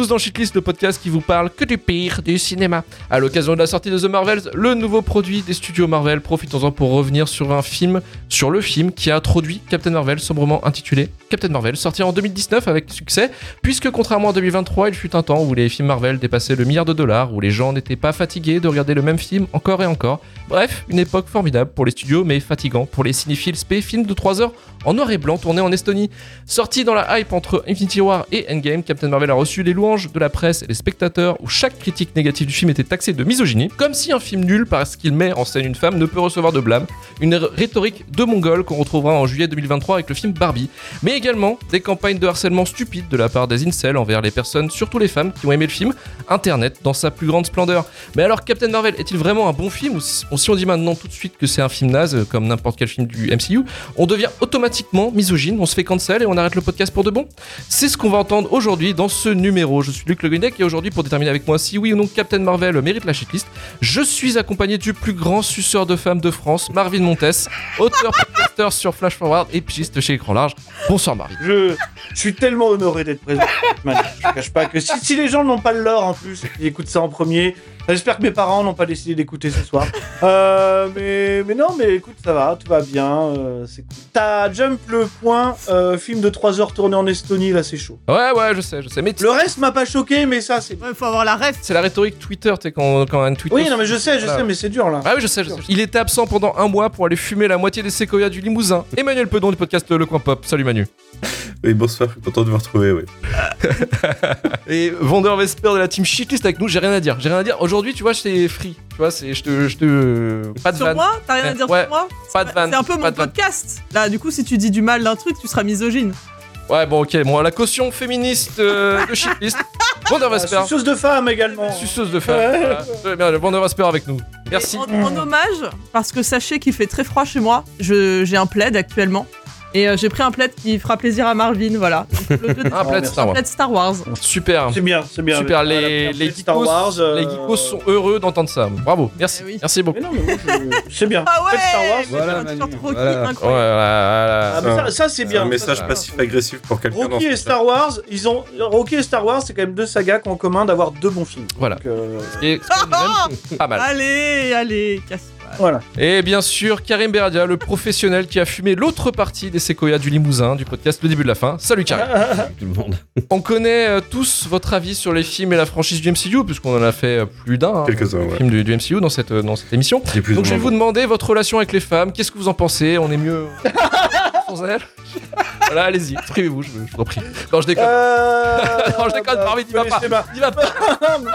Tous dans Shitlist, le podcast qui vous parle que du pire du cinéma. À l'occasion de la sortie de The Marvels, le nouveau produit des studios Marvel, profitons-en pour revenir sur un film, sur le film qui a introduit Captain Marvel, sobrement intitulé Captain Marvel, sorti en 2019 avec succès, puisque contrairement à 2023, il fut un temps où les films Marvel dépassaient le milliard de dollars, où les gens n'étaient pas fatigués de regarder le même film encore et encore. Bref, une époque formidable pour les studios, mais fatigant pour les cinéphiles spé, film de 3 heures en noir et blanc tourné en Estonie. Sorti dans la hype entre Infinity War et Endgame, Captain Marvel a reçu les louanges de la presse et des spectateurs où chaque critique négative du film était taxée de misogynie, comme si un film nul parce qu'il met en scène une femme ne peut recevoir de blâme, une rhétorique de mongol qu'on retrouvera en juillet 2023 avec le film Barbie, mais également des campagnes de harcèlement stupides de la part des incels envers les personnes, surtout les femmes qui ont aimé le film, Internet dans sa plus grande splendeur. Mais alors Captain Marvel est-il vraiment un bon film? Ou si on dit maintenant tout de suite que c'est un film naze comme n'importe quel film du MCU, on devient automatiquement misogyne, on se fait cancel et on arrête le podcast pour de bon? C'est ce qu'on va entendre aujourd'hui dans ce numéro. Je suis Luc Le Guinec et aujourd'hui pour déterminer avec moi si oui ou non Captain Marvel mérite la shitlist, je suis accompagné du plus grand suceur de femmes de France, Marvin Montes, auteur sur Flash Forward et pigiste chez Écran Large. Bonsoir Marvin. Je, suis tellement honoré d'être présent. je ne cache pas que si, les gens n'ont pas le lore en plus, ils écoutent ça en premier, J'espère que mes parents n'ont pas décidé d'écouter ce soir. Euh, mais, mais non, mais écoute, ça va, tout va bien. Euh, c'est cool. T'as Jump le point, euh, film de 3 heures tourné en Estonie, là c'est chaud. Ouais, ouais, je sais, je sais. Mais le reste m'a pas choqué, mais ça c'est. Ouais, faut avoir la reste. C'est la rhétorique Twitter, tu sais, quand, quand un tweet. Oui, non, mais je sais, je sais, mais c'est dur là. Ah oui, je sais, je sais. Il était absent pendant un mois pour aller fumer la moitié des séquoias du Limousin. Emmanuel Pedon du podcast Le Coin Pop. Salut Manu. Oui, bonsoir, content de vous retrouver, oui. Et Vendeur Vesper de la team Shitlist avec nous, j'ai rien à dire. J'ai rien à dire. Aujourd'hui, tu vois, c'est free. Tu vois, c'est je te, je te pas de sur moi, t'as rien à dire sur moi. Pas de vanne. C'est un peu mon podcast. Là, du coup, si tu dis du mal d'un truc, tu seras misogyne. Ouais, bon, ok. Bon, la caution féministe euh, de Shitlist. Euh, suceuse de femme également. Suceuse de femme. Ouais. Bien, le avec nous. Merci. En, en, hommage, parce que sachez qu'il fait très froid chez moi. J'ai un plaid actuellement. Et euh, j'ai pris un plaid qui fera plaisir à Marvin, voilà. un plaid Star Wars. Star Wars. Super. C'est bien, c'est bien. Super, les, les, geekos, Wars, euh, les geekos sont heureux d'entendre ça. Bravo, merci. Eh merci beaucoup. c'est bien. Ah ouais Star Wars. Voilà, voilà. Incroyable. voilà. Ah, ça, ça c'est bien. Un message passif-agressif pour quelqu'un. Rocky et Star Wars, ils ont Rocky et Star Wars, c'est quand même deux sagas qui ont en commun d'avoir deux bons films. Voilà. Donc, euh... Et pas mal. Allez, allez, casse voilà. Et bien sûr, Karim Beradia, le professionnel qui a fumé l'autre partie des séquoias du Limousin du podcast Le début de la fin. Salut Karim. Tout le monde. On connaît euh, tous votre avis sur les films et la franchise du MCU, puisqu'on en a fait euh, plus d'un. Hein, Quelques-uns, ouais. Films du, du, MCU dans cette, euh, dans cette émission. Donc je vais vous demander votre relation avec les femmes. Qu'est-ce que vous en pensez? On est mieux voilà, allez-y, exprimez-vous, je, je vous en prie. Non, je déconne. Euh... non, je déconne, Marvin, dis va pas. Va pas.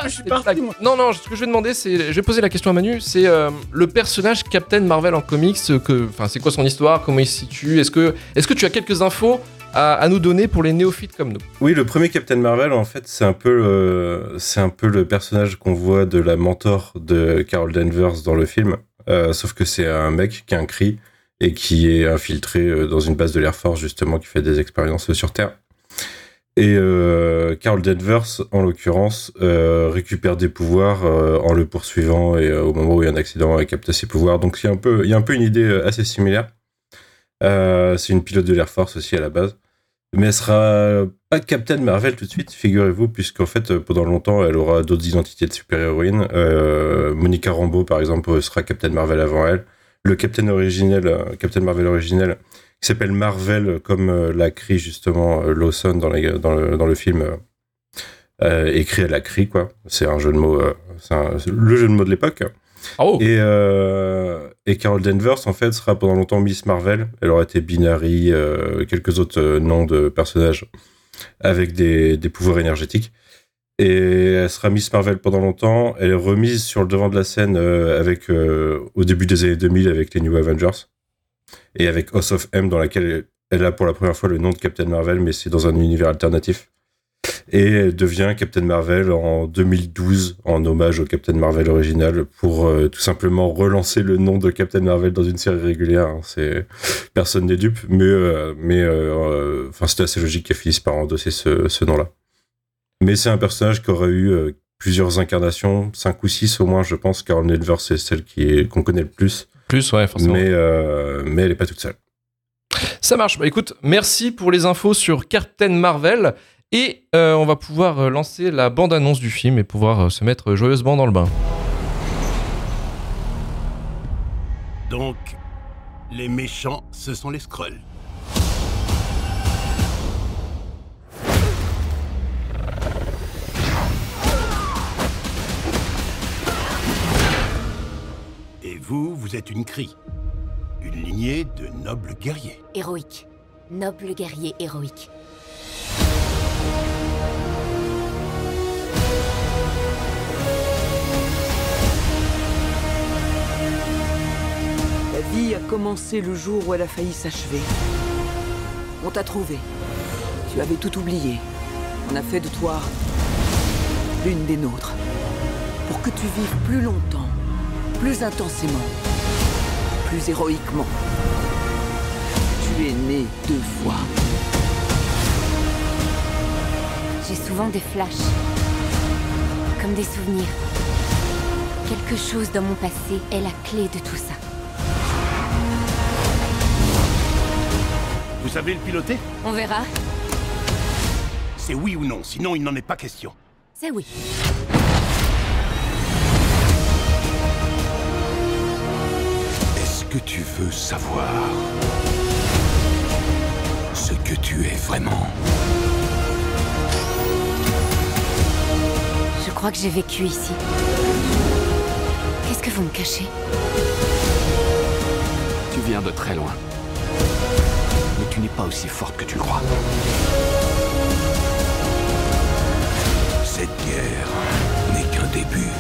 je suis parti, moi. Non, non, ce que je vais demander, c'est. Je vais poser la question à Manu, c'est euh, le personnage Captain Marvel en comics, que, enfin, c'est quoi son histoire, comment il se situe Est-ce que, est que tu as quelques infos à, à, nous donner pour les néophytes comme nous? Oui, le premier Captain Marvel, en fait, c'est un peu le, c'est un peu le personnage qu'on voit de la mentor de Carol Danvers dans le film. Euh, sauf que c'est un mec qui a un cri et qui est infiltré euh, dans une base de l'Air Force justement qui fait des expériences sur Terre. Et euh, Carol Danvers, en l'occurrence, euh, récupère des pouvoirs euh, en le poursuivant et euh, au moment où il y a un accident, elle capte ses pouvoirs. Donc il y a un peu, y a un peu une idée assez similaire. c'est une pilote de l'Air Force aussi à la base, mais elle sera pas Captain Marvel tout de suite, figurez-vous, puisqu'en fait pendant longtemps elle aura d'autres identités de super-héroïnes. Monica Rambeau par exemple sera Captain Marvel avant elle le Captain originel, euh, Captain Marvel originel, qui s'appelle Marvel, comme euh, l'a cri justement euh, Lawson dans, les, dans, le, dans le film, écrit à la cri, quoi. C'est un jeu de mots, c'est le jeu de mots de l'époque. Oh. Et, et Carol Danvers, en fait, sera pendant longtemps Miss Marvel. Elle aura été Binary, quelques autres noms de personnages avec des, des pouvoirs énergétiques et elle sera Miss Marvel pendant longtemps. Elle est remise sur le devant de la scène euh, avec euh, au début des années 2000 avec les New Avengers et avec House of M dans laquelle elle a pour la première fois le nom de Captain Marvel, mais c'est dans un univers alternatif. Et elle devient Captain Marvel en 2012 en hommage au Captain Marvel original pour euh, tout simplement relancer le nom de Captain Marvel dans une série régulière. Hein. Personne n'est dupe, mais mais enfin c'était assez logique qu'elle finisse par endosser ce, ce nom-là. Mais c'est un personnage qui aurait eu euh, plusieurs incarnations, cinq ou six au moins, je pense. Carol Danvers, c'est celle qui qu'on connaît le plus. Plus, ouais, forcément. Mais, euh, mais elle n'est pas toute seule. Ça marche. Bah écoute, merci pour les infos sur Captain Marvel. Et euh, on va pouvoir lancer la bande-annonce du film et pouvoir se mettre joyeusement dans le bain. Donc, les méchants, ce sont les Skrulls. Et vous, vous êtes une crie. Une lignée de nobles guerriers. Héroïque. Noble guerrier héroïque. La vie a commencé le jour où elle a failli s'achever. On t'a trouvé. Tu avais tout oublié. On a fait de toi l'une des nôtres. Pour que tu vives plus longtemps, plus intensément, plus héroïquement. Tu es né deux fois. J'ai souvent des flashs. Comme des souvenirs. Quelque chose dans mon passé est la clé de tout ça. Vous savez le piloter? On verra. C'est oui ou non, sinon il n'en est pas question. C'est oui. Que tu veux savoir ce que tu es vraiment Je crois que j'ai vécu ici. Qu'est-ce que vous me cachez? Tu viens de très loin. Mais tu n'es pas aussi forte que tu le crois. Cette guerre n'est qu'un début.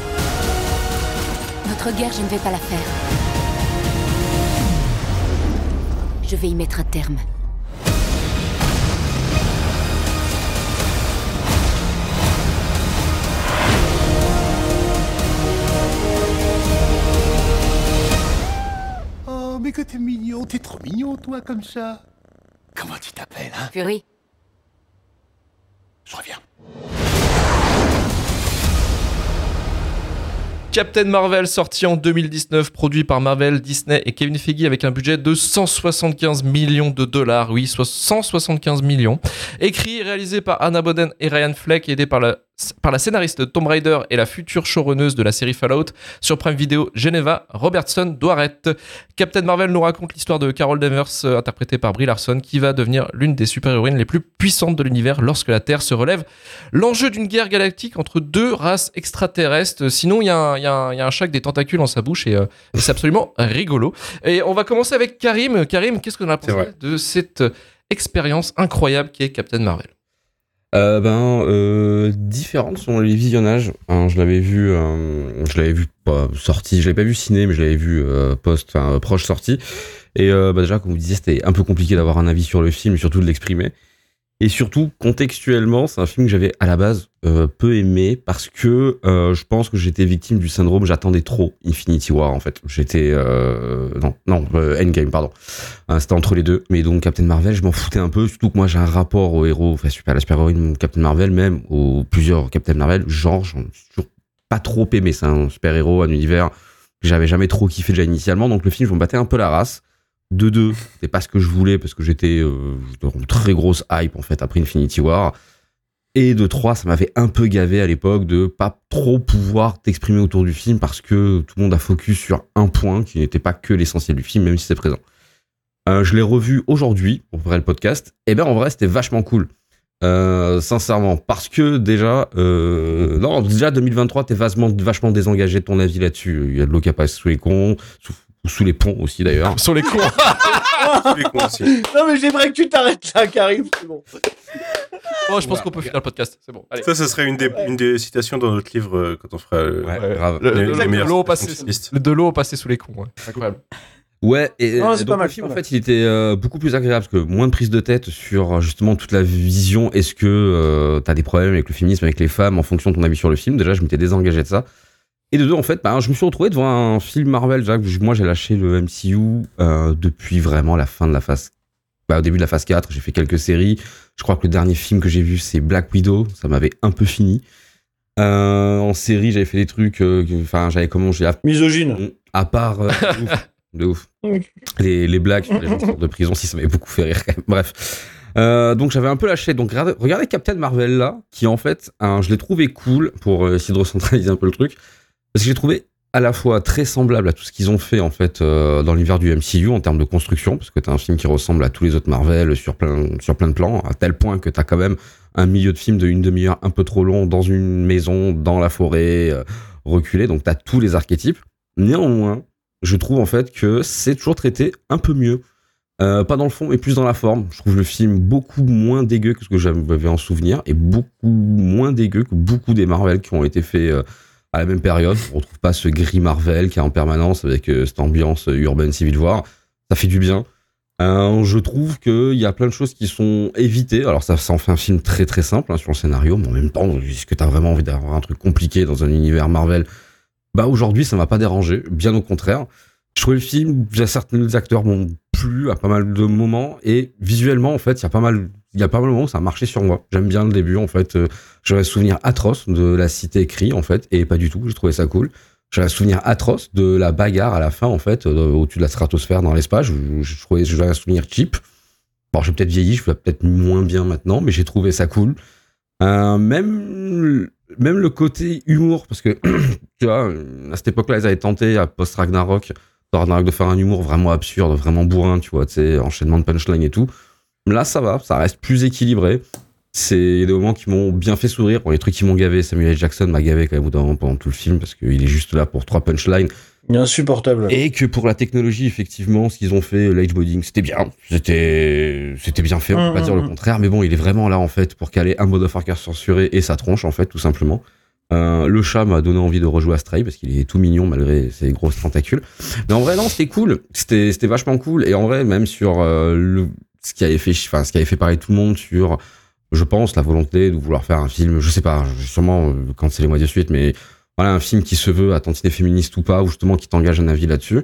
Notre guerre, je ne vais pas la faire. Je vais y mettre un terme. Oh, mais que t'es mignon, t'es trop mignon, toi, comme ça. Comment tu t'appelles, hein? Fury, Je reviens. Captain Marvel sorti en 2019, produit par Marvel, Disney et Kevin Feige avec un budget de 175 millions de dollars. Oui, soit 175 millions. Écrit et réalisé par Anna Boden et Ryan Fleck, aidé par la, par la scénariste de Tomb Raider et la future showrunneuse de la série Fallout sur Prime Video, Geneva Robertson Doiret. Captain Marvel nous raconte l'histoire de Carol Danvers, euh, interprétée par Brie Larson, qui va devenir l'une des super-héroïnes les plus puissantes de l'univers lorsque la Terre se relève. L'enjeu d'une guerre galactique entre deux races extraterrestres. Sinon, il y, a un- il y a un il y a un chat avec des tentacules dans sa bouche et, euh, et c'est absolument rigolo. Et on va commencer avec Karim. Karim, qu'est-ce qu'on a pensé de cette expérience incroyable qui est Captain Marvel? Euh, ben, euh, différentes sont les visionnages. Hein, je l'avais vu, euh, je l'avais vu pas sorti, je l'avais pas vu ciné, mais je l'avais vu euh, post, enfin euh, proche sortie. Et euh, bah, déjà, comme vous disiez, c'était un peu compliqué d'avoir un avis sur le film, et surtout de l'exprimer. Et surtout, contextuellement, c'est un film que j'avais à la base euh, peu aimé parce que euh, je pense que j'étais victime du syndrome j'attendais trop Infinity War en fait. J'étais euh, non non euh, Endgame pardon. Hein, C'était entre les deux. Mais donc Captain Marvel, je m'en foutais un peu, surtout que moi j'ai un rapport au héros, enfin super, la super-héroïne Captain Marvel, même aux plusieurs Captain Marvel, genre j'en ai toujours pas trop aimé. C'est un super-héros, un univers que j'avais jamais trop kiffé déjà initialement. Donc le film, je me battais un peu la race. De deux, c'était pas ce que je voulais parce que j'étais euh, dans une très grosse hype en fait après Infinity War. Et de trois, ça m'avait un peu gavé à l'époque de pas trop pouvoir t'exprimer autour du film parce que tout le monde a focus sur un point qui n'était pas que l'essentiel du film, même si c'est présent. Euh, je l'ai revu aujourd'hui pour préparer le podcast. Et ben en vrai, c'était vachement cool. Euh, sincèrement, parce que déjà, euh, non, déjà 2023, t'es vachement, vachement désengagé de ton avis là-dessus. Il y a de l'eau qui passe sous les cons, sous les ponts aussi d'ailleurs. Sur les cons aussi. Non, mais j'aimerais que tu t'arrêtes là, Karim. C'est bon. Oh, je pense qu'on peut finir le podcast. C'est bon. Allez. Ça, ce serait une des, une des citations dans notre livre euh, quand on fera euh, Ouais, grave. Le- le- de l'eau passée, citations listes. de l'eau passé sous les cons. ouais. Incroyable. Ouais, et Non, et c'est donc pas mal, le film, en fait, il était euh, beaucoup plus agréable parce que moins de prise de tête sur euh, justement toute la vision. Est-ce que euh, t'as des problèmes avec le féminisme, avec les femmes, en fonction de ton avis sur le film Déjà, je m'étais désengagé de ça. Et de deux, en fait, bah, je me suis retrouvé devant un film Marvel. Moi, j'ai lâché le MCU euh, depuis vraiment la fin de la phase. Bah, au début de la phase 4, j'ai fait quelques séries. Je crois que le dernier film que j'ai vu, c'est Black Widow. Ça m'avait un peu fini. Euh, en série, j'avais fait des trucs. euh, Enfin, j'avais comment j'ai Misogyne. à part euh, de ouf, de ouf. Les, les blagues sur les gens de prison, si ça m'avait beaucoup fait rire quand même. Bref. Euh, donc j'avais un peu lâché. Donc regardez, regardez Captain Marvel là, qui en fait, hein, je l'ai trouvé cool pour euh, essayer de recentraliser un peu le truc, parce que j'ai trouvé à la fois très semblable à tout ce qu'ils ont fait en fait euh, dans l'univers du MCU en termes de construction, parce que t'as un film qui ressemble à tous les autres Marvel sur plein sur plein de plans, à tel point que t'as quand même un milieu de film de une demi-heure un peu trop long dans une maison, dans la forêt, euh, reculée. Donc t'as tous les archétypes. Néanmoins, je trouve en fait que c'est toujours traité un peu mieux. Euh, pas dans le fond, mais plus dans la forme. Je trouve le film beaucoup moins dégueu que ce que j'avais en souvenir et beaucoup moins dégueu que beaucoup des Marvel qui ont été faits euh, à la même période. On retrouve pas ce gris Marvel qui est en permanence avec euh, cette ambiance euh, urbaine civil war. Ça fait du bien. Euh, je trouve qu'il y a plein de choses qui sont évitées. Alors ça, ça en fait un film très très simple hein, sur le scénario, mais en même temps, est-ce que t'as vraiment envie d'avoir un truc compliqué dans un univers Marvel? Bah aujourd'hui, ça m'a pas dérangé, bien au contraire. Je trouve le film, certains acteurs m'ont plu à pas mal de moments et visuellement en fait, il y a pas mal, il y a pas mal de moments où ça a marché sur moi. J'aime bien le début en fait. Euh, J'avais un souvenir atroce de la cité écrite en fait et pas du tout. J'ai trouvé ça cool. J'avais un souvenir atroce de la bagarre à la fin en fait euh, au-dessus de la stratosphère dans l'espace. Je, trouvais, j'avais un souvenir cheap. Bon, j'ai peut-être vieilli, je vais peut-être moins bien maintenant, mais j'ai trouvé ça cool. Euh, même même le côté humour parce que tu vois à cette époque-là ils avaient tenté à post Ragnarok Ragnarok de faire un humour vraiment absurde, vraiment bourrin, tu vois, tu sais, enchaînement de punchline et tout. Là, ça va, ça reste plus équilibré. C'est des moments qui m'ont bien fait sourire. Pour les trucs qui m'ont gavé, Samuel L. Jackson m'a gavé quand même au bout d'un moment pendant tout le film parce qu'il est juste là pour trois punchlines. Insupportable. Et que pour la technologie, effectivement, ce qu'ils ont fait, l'ageboarding, c'était bien. C'était, c'était bien fait, on peut Mm, pas dire mm, le mm. contraire. Mais bon, il est vraiment là, en fait, pour caler un motherfucker censuré et sa tronche, en fait, tout simplement. Euh, le chat m'a donné envie de rejouer à Stray parce qu'il est tout mignon malgré ses grosses tentacules. Mais en vrai, non, c'était cool. C'était, c'était vachement cool. Et en vrai, même sur euh, le, ce qui avait fait, enfin, parler tout le monde sur, je pense, la volonté de vouloir faire un film, je sais pas, sûrement, euh, quand c'est les mois de suite, mais voilà, un film qui se veut à féministe ou pas, ou justement qui t'engage un avis là-dessus.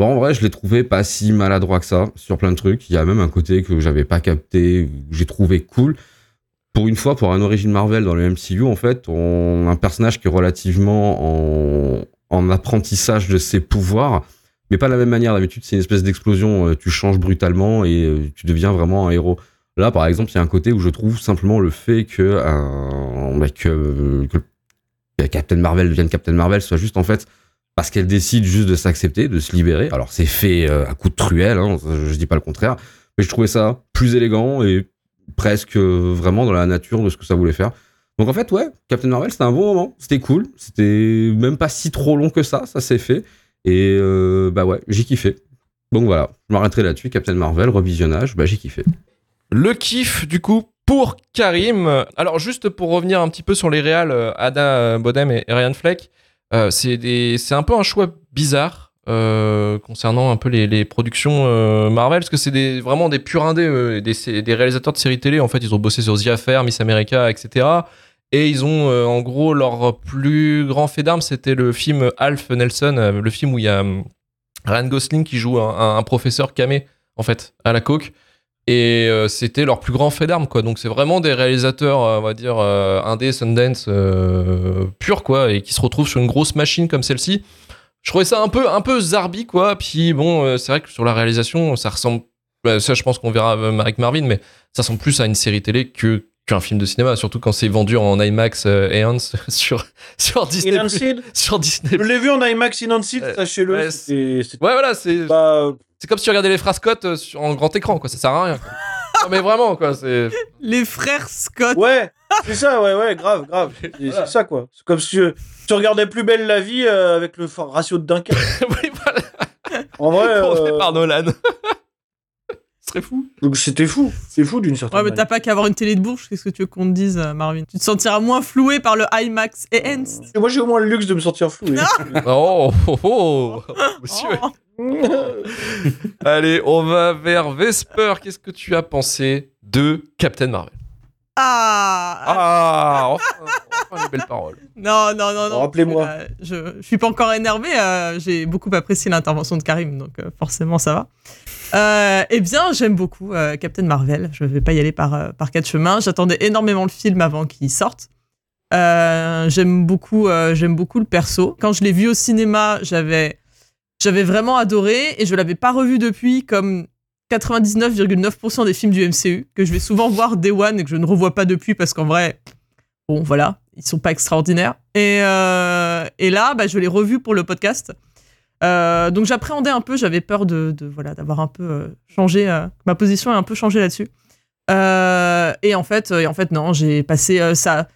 En vrai, je l'ai trouvé pas si maladroit que ça sur plein de trucs. Il y a même un côté que j'avais pas capté, que j'ai trouvé cool. Pour une fois, pour un origine Marvel dans le MCU, en fait, on a un personnage qui est relativement en, en apprentissage de ses pouvoirs, mais pas de la même manière. D'habitude, c'est une espèce d'explosion, euh, tu changes brutalement et euh, tu deviens vraiment un héros. Là, par exemple, il y a un côté où je trouve simplement le fait que, un, bah, Captain Marvel devienne Captain Marvel soit juste en fait parce qu'elle décide juste de s'accepter, de se libérer. Alors c'est fait euh, à coup de truelle, hein, je, dis pas le contraire, mais je trouvais ça plus élégant et presque euh, vraiment dans la nature de ce que ça voulait faire. Donc en fait, ouais, Captain Marvel, c'était un bon moment, c'était cool, c'était même pas si trop long que ça, ça s'est fait, et euh, bah ouais, j'ai kiffé. Donc voilà, je m'arrêterai là-dessus, Captain Marvel, revisionnage, bah j'ai kiffé. Le kiff, du coup, pour Karim. Alors, juste pour revenir un petit peu sur les réals, euh, Ada Bodem et Ryan Fleck, euh, c'est un peu un choix bizarre euh, concernant un peu les, productions Marvel, parce que c'est des, vraiment des purs indés, des, des réalisateurs de séries télé. En fait, ils ont bossé sur The Affair, Miss America, etc. Et ils ont, euh, en gros, leur plus grand fait d'armes, c'était le film Alf Nelson, euh, le film où il y a hum, Ryan Gosling qui joue un, professeur camé, en fait, à la coke. Et euh, c'était leur plus grand fait d'armes, quoi. Donc c'est vraiment des réalisateurs, euh, on va dire, euh, indé, Sundance, euh, pur, quoi, et qui se retrouvent sur une grosse machine comme celle-ci. Je trouvais ça un peu, un peu zarbi, quoi. Puis bon, euh, c'est vrai que sur la réalisation, ça ressemble. bah, ça, je pense qu'on verra euh, avec Marvin, mais ça ressemble plus à une série télé que qu'un film de cinéma, surtout quand c'est vendu en IMAX euh, et Hans sur sur Disney. Sur Disney. Je l'ai vu en IMAX in Seed, Euh, sachez-le. ouais, voilà, c'est pas- c'est comme si tu regardais les frères Scott euh, sur- en grand écran, quoi. Ça sert à rien. quoi. non, mais vraiment, quoi. C'est. Les frères Scott. Ouais, c'est ça, ouais, ouais, grave, grave. C'est c'est ça, quoi. C'est comme si euh, tu regardais plus belle la vie euh, avec le ratio de Dunkerque. oui, voilà. En vrai, euh, par Nolan. Fou. donc c'était fou. C'est fou d'une certaine Ouais, mais manière. t'as pas qu'à avoir une télé de bourge, qu'est-ce que tu veux qu'on te dise, euh, Marvin? Tu te sentiras moins floué par le IMAX et Hens. Et Moi, j'ai au moins le luxe de me sentir flou. Oh, oh, oh, monsieur. Oh. Allez, on va vers Vesper. Qu'est-ce que tu as pensé de Captain Marvel? Ah, Ah, enfin, enfin les belles paroles. Non, non, non, non. Rappelez-moi. Euh, je, je suis pas encore énervé. euh, J'ai beaucoup apprécié l'intervention de Karim, donc euh, forcément ça va. Euh, eh bien, j'aime beaucoup euh, Captain Marvel. Je vais pas y aller par, euh, par quatre chemins. J'attendais énormément le film avant qu'il sorte. Euh, j'aime beaucoup, euh, j'aime beaucoup le perso. Quand je l'ai vu au cinéma, j'avais, j'avais vraiment adoré et je l'avais pas revu depuis comme 99,9% des films du MCU que je vais souvent voir Day One et que je ne revois pas depuis parce qu'en vrai, bon voilà, ils sont pas extraordinaires. Et, euh, et là, bah, je l'ai revu pour le podcast. Euh, donc j'appréhendais un peu, j'avais peur de, de- voilà d'avoir un peu euh, changé, ma position a un peu changé là-dessus. Et en fait, en fait non, j'ai passé ça.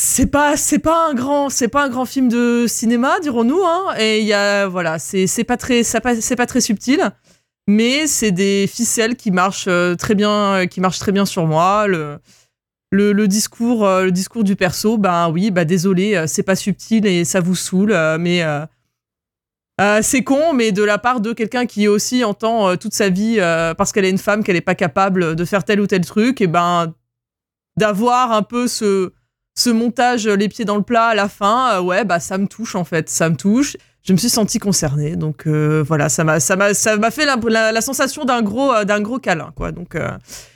C'est pas, c'est pas un grand, c'est pas un grand film de cinéma, dirons-nous. Hein, et il y a, voilà, c'est, pas très, c'est pas très subtil, mais c'est des ficelles qui marchent euh, très bien, euh, qui marchent très bien sur moi. Le, discours, euh, le discours du perso, ben oui, bah désolé, c'est pas subtil et ça vous saoule, mais c'est con, mais de la part de quelqu'un qui aussi entend toute sa vie parce qu'elle est une femme, qu'elle est pas capable de faire tel ou tel truc, et ben d'avoir un peu ce montage les pieds dans le plat à la fin, ouais, bah ça me touche en fait, ça me touche. Je me suis sentie concernée, donc euh, voilà, ça m'a ça m'a ça m'a fait la, la- la sensation d'un gros euh, d'un gros câlin quoi. Donc euh,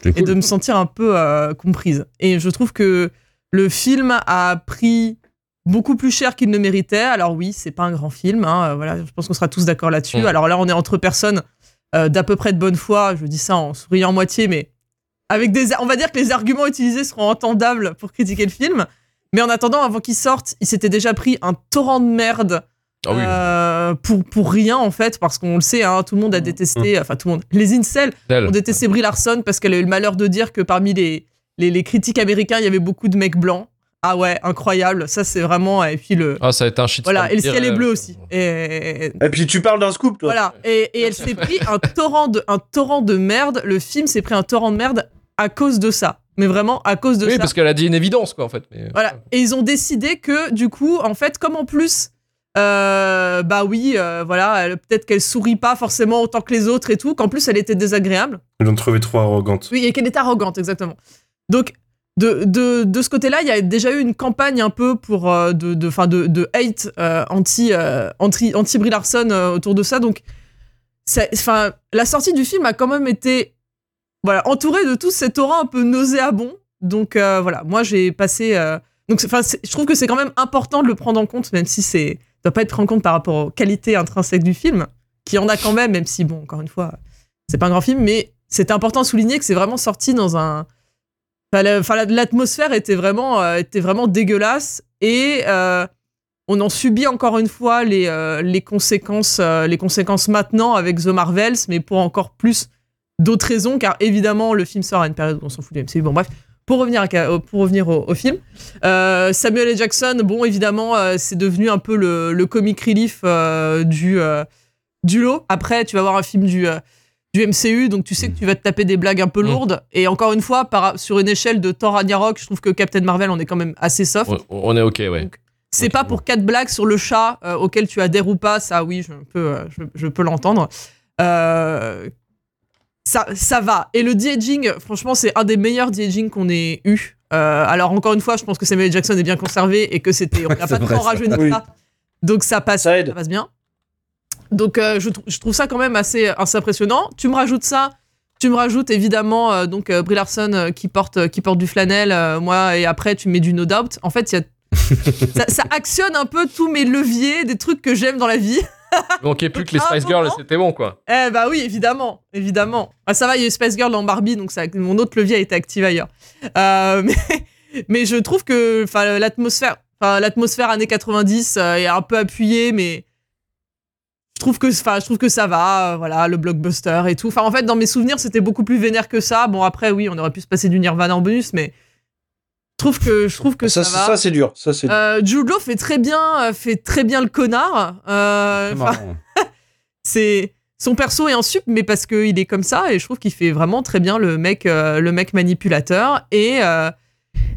et cool. de me sentir un peu comprise. Et je trouve que le film a pris beaucoup plus cher qu'il ne méritait. Alors oui, c'est pas un grand film, hein, voilà, je pense qu'on sera tous d'accord là-dessus. Mm. Alors là, on est entre personnes d'à peu près de bonne foi, je dis ça en souriant moitié, mais avec des, on va dire que les arguments utilisés seront entendables pour critiquer le film. Mais en attendant, avant qu'il sorte, il s'était déjà pris un torrent de merde Ah oui. euh, pour, pour rien en fait, parce qu'on le sait, hein, tout le monde a détesté, enfin tout le monde, les incels Tel. on détestait Brie Larson parce qu'elle a eu le malheur de dire que parmi les, les, les critiques américains, il y avait beaucoup de mecs blancs. Ah ouais, incroyable. Ça, c'est vraiment. Et puis le. Ah, ça a été un shit. Voilà, et le ciel est bleu aussi. Et, Et puis tu parles d'un scoop, toi. voilà. Et, et elle s'est pris un torrent, de, un torrent de merde. Le film s'est pris un torrent de merde à cause de ça. Mais vraiment à cause de Oui, ça. parce qu'elle a dit une évidence, quoi, en fait. Mais... Voilà. Et ils ont décidé que, du coup, en fait, comme en plus, euh, bah oui, euh, voilà, peut-être qu'elle sourit pas forcément autant que les autres et tout, qu'en plus elle était désagréable. Ils l'ont trouvé trop arrogante. Oui, et qu'elle est arrogante, exactement. Donc, de, de, de ce côté-là, il y a déjà eu une campagne un peu pour euh, de, de, fin, de, de hate euh, anti, anti, anti Brie Larson autour de ça. Donc, enfin, la sortie du film a quand même été voilà, entourée de tout cet aura un peu nauséabond. Donc, voilà, moi j'ai passé. donc, je trouve que c'est quand même important de le prendre en compte, même si c'est doit pas être pris en compte par rapport aux qualités intrinsèques du film, qui en a quand même, même si, bon, encore une fois, c'est pas un grand film, mais c'est important de souligner que c'est vraiment sorti dans un. Enfin, la- enfin, la- l'atmosphère était vraiment, euh, était vraiment dégueulasse et euh, on en subit encore une fois les, euh, les conséquences, les conséquences maintenant avec The Marvels, mais pour encore plus d'autres raisons, car évidemment le film sort à une période où on s'en fout du MCU. Bon bref, pour revenir, à pour revenir au, au film, euh, Samuel L. Jackson, bon évidemment euh, c'est devenu un peu le, le comic relief euh, du, du lot. Après tu vas voir un film du, du MCU, donc tu sais que tu vas te taper des blagues un peu Mm. lourdes. Et encore une fois, par, sur une échelle de Thor Ragnarok, je trouve que Captain Marvel, on est quand même assez soft. On, on est ok, ouais. C'est pas pour quatre blagues sur le chat auquel tu adhères ou pas, ça oui, je peux, je, je peux l'entendre. Euh, ça, ça va. Et le de-aging, franchement, c'est un des meilleurs de-aging qu'on ait eu. Euh, alors encore une fois, je pense que Samuel. Jackson est bien conservé et que c'était, on n'a pas ça. rajeuni Oui. ça. Donc ça passe, Ça aide. ça passe bien. Donc euh, je, trou- je trouve ça quand même assez, assez impressionnant. Tu me rajoutes ça. Tu me rajoutes évidemment euh, donc euh, Brie Larson euh, qui porte euh, qui porte du flanel, euh, moi et après tu mets du No Doubt. En fait, il y a ça, ça actionne un peu tous mes leviers, des trucs que j'aime dans la vie. Il manquait plus que les Spice Girls c'était bon, quoi. Eh bah oui, évidemment, évidemment. Ah, ça va, il y a eu Space Girl dans Barbie, donc mon autre levier a été activé ailleurs. Euh, mais, mais je trouve que l'atmosphère, l'atmosphère années 90 euh, est un peu appuyée, mais je trouve que, je trouve que ça va. euh, voilà, le blockbuster et tout. Enfin, en fait, dans mes souvenirs, c'était beaucoup plus vénère que ça. Bon, après, oui, on aurait pu se passer du Nirvana en bonus, mais trouve que, je trouve que ça, Ça, c'est dur. Ça, c'est dur. Euh, Jude Law fait très bien, euh, fait très bien le connard. Euh, C'est son perso est un sup, mais parce qu'il est comme ça et je trouve qu'il fait vraiment très bien le mec, euh, le mec manipulateur. Et euh,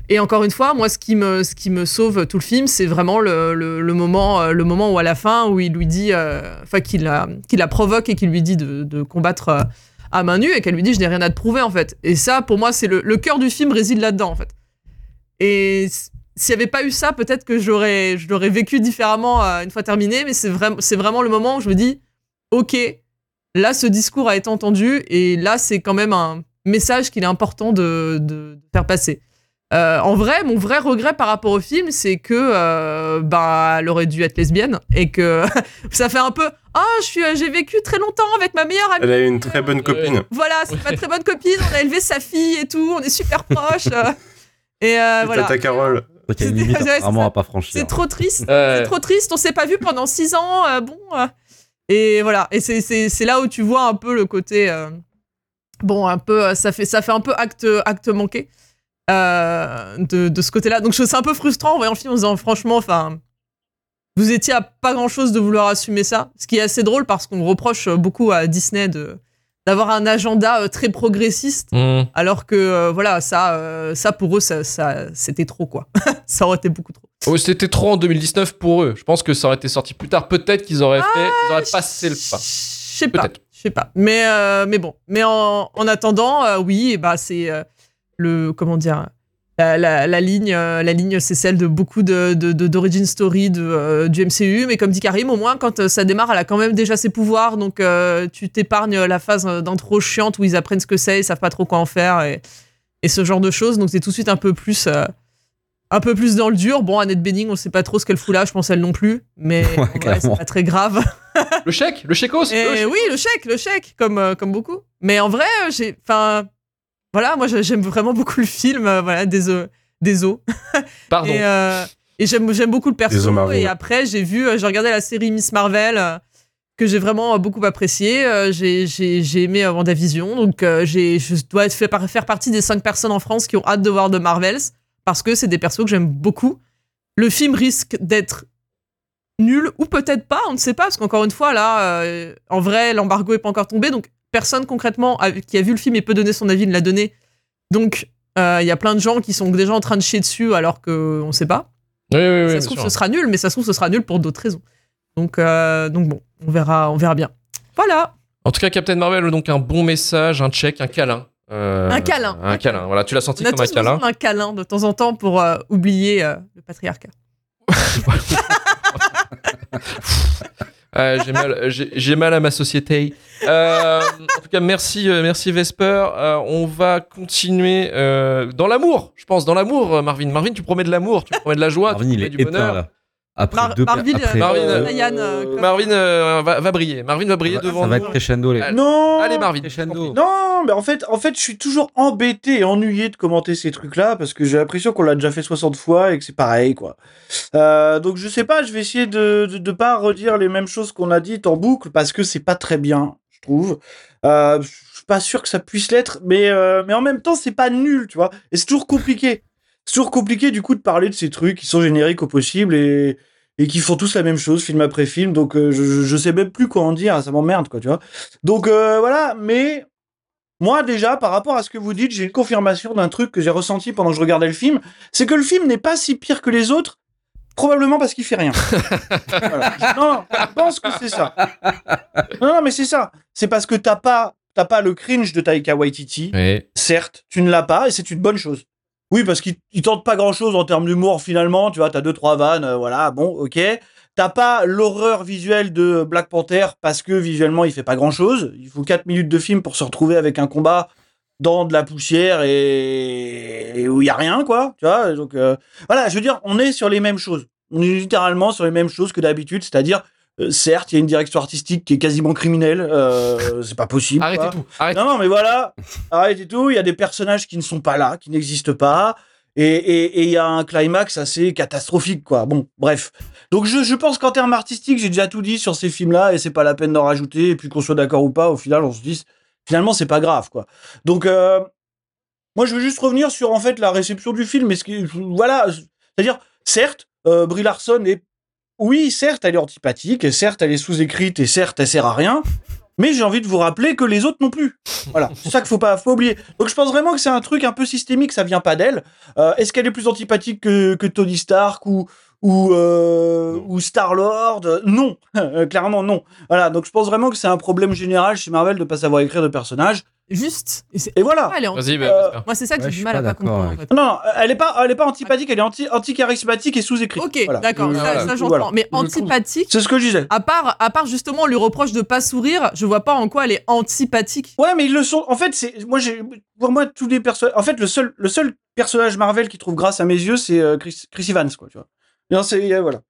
et encore une fois, moi, ce qui me ce qui me sauve tout le film, c'est vraiment le, le, le moment le moment où à la fin où il lui dit, euh, enfin qu'il la qu'il la provoque et qu'il lui dit de, de combattre euh, à main nue et qu'elle lui dit je n'ai rien à te prouver en fait. Et ça, pour moi, c'est le, le cœur du film réside là-dedans en fait. Et s'il n'y avait pas eu ça, peut-être que j'aurais je l'aurais vécu différemment euh, une fois terminé. Mais c'est vraiment c'est vraiment le moment où je me dis ok, là, ce discours a été entendu et là, c'est quand même un message qu'il est important de, de- de faire passer. Euh, en vrai, mon vrai regret par rapport au film, c'est que euh, bah, elle aurait dû être lesbienne et que ça fait un peu ah je suis j'ai vécu très longtemps avec ma meilleure amie. Elle a eu une très bonne copine. Voilà, c'est ma très bonne copine. On a élevé sa fille et tout. On est super proches. euh. et euh, C'est voilà. Tata Carole. Donc, il y a une C'est- limite ouais, c'est vraiment à pas franchir. C'est trop triste. Ouais. C'est trop triste. On s'est pas vu pendant six ans. euh, bon. euh. et voilà. Et c'est- là où tu vois un peu le côté. euh, bon, un peu. euh, Ça fait, ça fait un peu acte, acte manqué euh, de, de ce côté-là. Donc c'est un peu frustrant en voyant le film en disant franchement, enfin. Vous étiez à pas grand chose de vouloir assumer ça. Ce qui est assez drôle parce qu'on reproche beaucoup à Disney de d'avoir un agenda euh, très progressiste Hmm. alors que euh, voilà ça euh, ça pour eux ça, ça- c'était trop quoi ça aurait été beaucoup trop Oh, C'était trop en 2019 pour eux. Je pense que ça aurait été sorti plus tard. Peut-être qu'ils auraient fait, ils auraient passé le pas. Je sais pas. Je sais pas. Mais, euh, mais bon. Mais en, en attendant, oui, et bah, c'est le. Comment dire la, la- la ligne, euh, la ligne c'est celle de beaucoup de, de, de- d'origin story de, euh, du MCU. Mais comme dit Karim, au moins, quand euh, ça démarre, elle a quand même déjà ses pouvoirs. Donc, euh, tu t'épargnes la phase d'intro chiante où ils apprennent ce que c'est, ils savent pas trop quoi en faire et, et ce genre de choses. Donc, c'est tout de suite un peu plus. euh, un peu plus dans le dur. Bon, Annette Bening, on sait pas trop ce qu'elle fout là, je pense elle non plus. Mais Ouais, en vrai, c'est pas très grave. Le chèque, le chèque aussi. Oui, le chèque, le chèque, comme, comme beaucoup. Mais en vrai, j'ai. Enfin. Voilà, moi j'ai- j'aime vraiment beaucoup le film, euh, voilà, des os. Des os. Pardon. Et, euh, et j'aime j'aime beaucoup le perso. Et après, j'ai vu, euh, j'ai regardé la série Miss Marvel, euh, que j'ai vraiment euh, beaucoup apprécié. Euh, j'ai j'ai- j'ai aimé euh, WandaVision. Donc, euh, j'ai- je dois être fait par- faire partie des cinq personnes en France qui ont hâte de voir de Marvels, parce que c'est des persos que j'aime beaucoup. Le film risque d'être nul ou peut-être pas, on ne sait pas, parce qu'encore une fois, là, euh, en vrai, l'embargo est pas encore tombé, donc personne concrètement a- qui a vu le film et peut donner son avis ne l'a donné. Donc, euh, il y a plein de gens qui sont déjà en train de chier dessus alors qu'on ne sait pas. Oui, oui, oui. ça se trouve, sûr. ce sera nul, mais ça se trouve, ce sera nul pour d'autres raisons. Donc, euh, donc bon, on verra, on verra bien. Voilà. En tout cas, Captain Marvel, donc un bon message, un check, un câlin. Euh, Un câlin. Un câlin. Voilà, tu l'as senti On a comme un tous câlin. d'un câlin de temps en temps pour oublier le patriarcat. Euh, j'ai mal, j'ai j'ai mal à ma société. Euh, en tout cas, merci, euh, merci Vesper. Euh, on va continuer euh, dans l'amour. Je pense dans l'amour, euh, Marvin. Marvin, tu promets de l'amour, tu promets de la joie, Marvin, tu il promets est du éteint bonheur. là. Après Mar- deux Marvin, après- euh, Marvin, euh, euh, Diane, euh, comme- Marvin euh, va, va briller. Marvin va briller ça va- devant ça va être crescendo les Non Allez, Marvin. Crescendo. Non, mais en fait, en fait, je suis toujours embêté et ennuyé de commenter ces trucs-là parce que j'ai l'impression qu'on l'a déjà fait 60 fois et que c'est pareil, quoi. Euh, donc je sais pas, je vais essayer de, de, de pas redire les mêmes choses qu'on a dites en boucle parce que c'est pas très bien, je trouve. Euh, je suis pas sûr que ça puisse l'être, mais, euh, mais en même temps, c'est pas nul, tu vois. Et c'est toujours compliqué. C'est toujours compliqué, du coup, de parler de ces trucs qui sont génériques au possible et, et qui font tous la même chose, film après film. Donc, euh, je, je- sais même plus quoi en dire, ça m'emmerde, quoi, tu vois. Donc, euh, voilà, mais moi, déjà, par rapport à ce que vous dites, j'ai une confirmation d'un truc que j'ai ressenti pendant que je regardais le film. C'est que le film n'est pas si pire que les autres, probablement parce qu'il fait rien. Voilà. Non, non, je pense que c'est ça. Non, non, mais c'est ça. C'est parce que t'as pas, t'as pas le cringe de Taika Waititi. Certes, tu ne l'as pas et c'est une bonne chose. Oui, parce qu'il il tente pas grand chose en termes d'humour finalement. Tu vois, t'as deux, trois vannes, euh, voilà, bon, ok. T'as pas l'horreur visuelle de Black Panther parce que visuellement il fait pas grand chose. Il faut 4 minutes de film pour se retrouver avec un combat dans de la poussière et, et où il y a rien, quoi. Tu vois, donc euh, voilà, je veux dire, on est sur les mêmes choses. On est littéralement sur les mêmes choses que d'habitude, c'est-à-dire, euh, certes, il y a une direction artistique qui est quasiment criminelle, euh, c'est pas possible. Arrêtez tout. Arrêtez. Non, non, mais voilà, arrêtez tout. Il y a des personnages qui ne sont pas là, qui n'existent pas. Et il y a un climax assez catastrophique, quoi. Bon, bref. Donc je, je pense qu'en termes artistiques, j'ai déjà tout dit sur ces films-là et c'est pas la peine d'en rajouter. Et puis qu'on soit d'accord ou pas, au final, on se dit, finalement, c'est pas grave, quoi. Donc, euh, moi, je veux juste revenir sur, en fait, la réception du film. Et ce qui, voilà, c'est-à-dire, certes, euh, Brie Larson est, oui, certes, elle est antipathique, et certes, elle est sous-écrite, et certes, elle sert à rien. Mais j'ai envie de vous rappeler que les autres non plus. Voilà, c'est ça qu'il faut pas, faut oublier. Donc je pense vraiment que c'est un truc un peu systémique, ça vient pas d'elle. Euh, Est-ce qu'elle est plus antipathique que, que Tony Stark ou ou, euh, ou Star Lord Non, Euh, clairement non. Voilà, donc je pense vraiment que c'est un problème général chez Marvel de pas savoir écrire de personnages. Juste. Et, voilà. elle est anti- Vas-y, bah, Euh. Moi, c'est ça que Ouais, j'ai je du suis mal à pas comprendre. avec- en fait. Non, elle est pas, elle est pas antipathique, elle est anti, anti-charismatique et sous-écrite. Ok, Voilà. d'accord, ça, voilà. ça, j'entends. Voilà. Mais antipathique, C'est ce que je disais. à part, à part justement on lui reproche de pas sourire, je vois pas en quoi elle est antipathique. Ouais, mais ils le sont. En fait, c'est moi, j'ai pour moi tous les personnages. En fait, le seul, le seul personnage Marvel qui trouve grâce à mes yeux, c'est euh, Chris, Chris Evans, quoi. Tu vois. Non, c'est euh, voilà,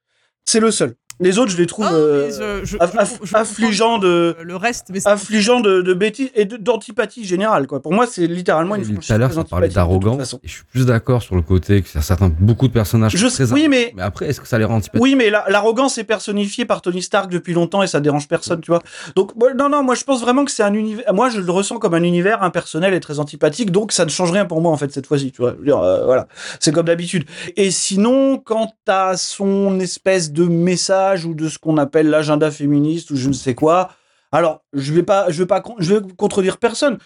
c'est le seul. Les autres, je les trouve euh, je- je- aff- je- affligeants de Le reste, mais c'est- affligeants de, de bêtises et de- d'antipathie générale, quoi. Pour moi, c'est littéralement une Tout à l'heure, ça parlait d'arrogance. Et je suis plus d'accord sur le côté que certains, beaucoup de personnages Je- très oui, mais Mais après, est-ce que ça les rend antipathiques Oui, mais la- l'arrogance est personnifiée par Tony Stark depuis longtemps et ça dérange personne, tu vois. Donc, non, non, moi je pense vraiment que c'est un univers. Moi, je le ressens comme un univers impersonnel et très antipathique, donc ça ne change rien pour moi en fait cette fois-ci, tu vois. Je veux dire, euh, voilà, c'est comme d'habitude. Et sinon, quant à son espèce de message ou de ce qu'on appelle l'agenda féministe ou je ne sais quoi, alors je vais pas, je vais pas, je vais contredire personne.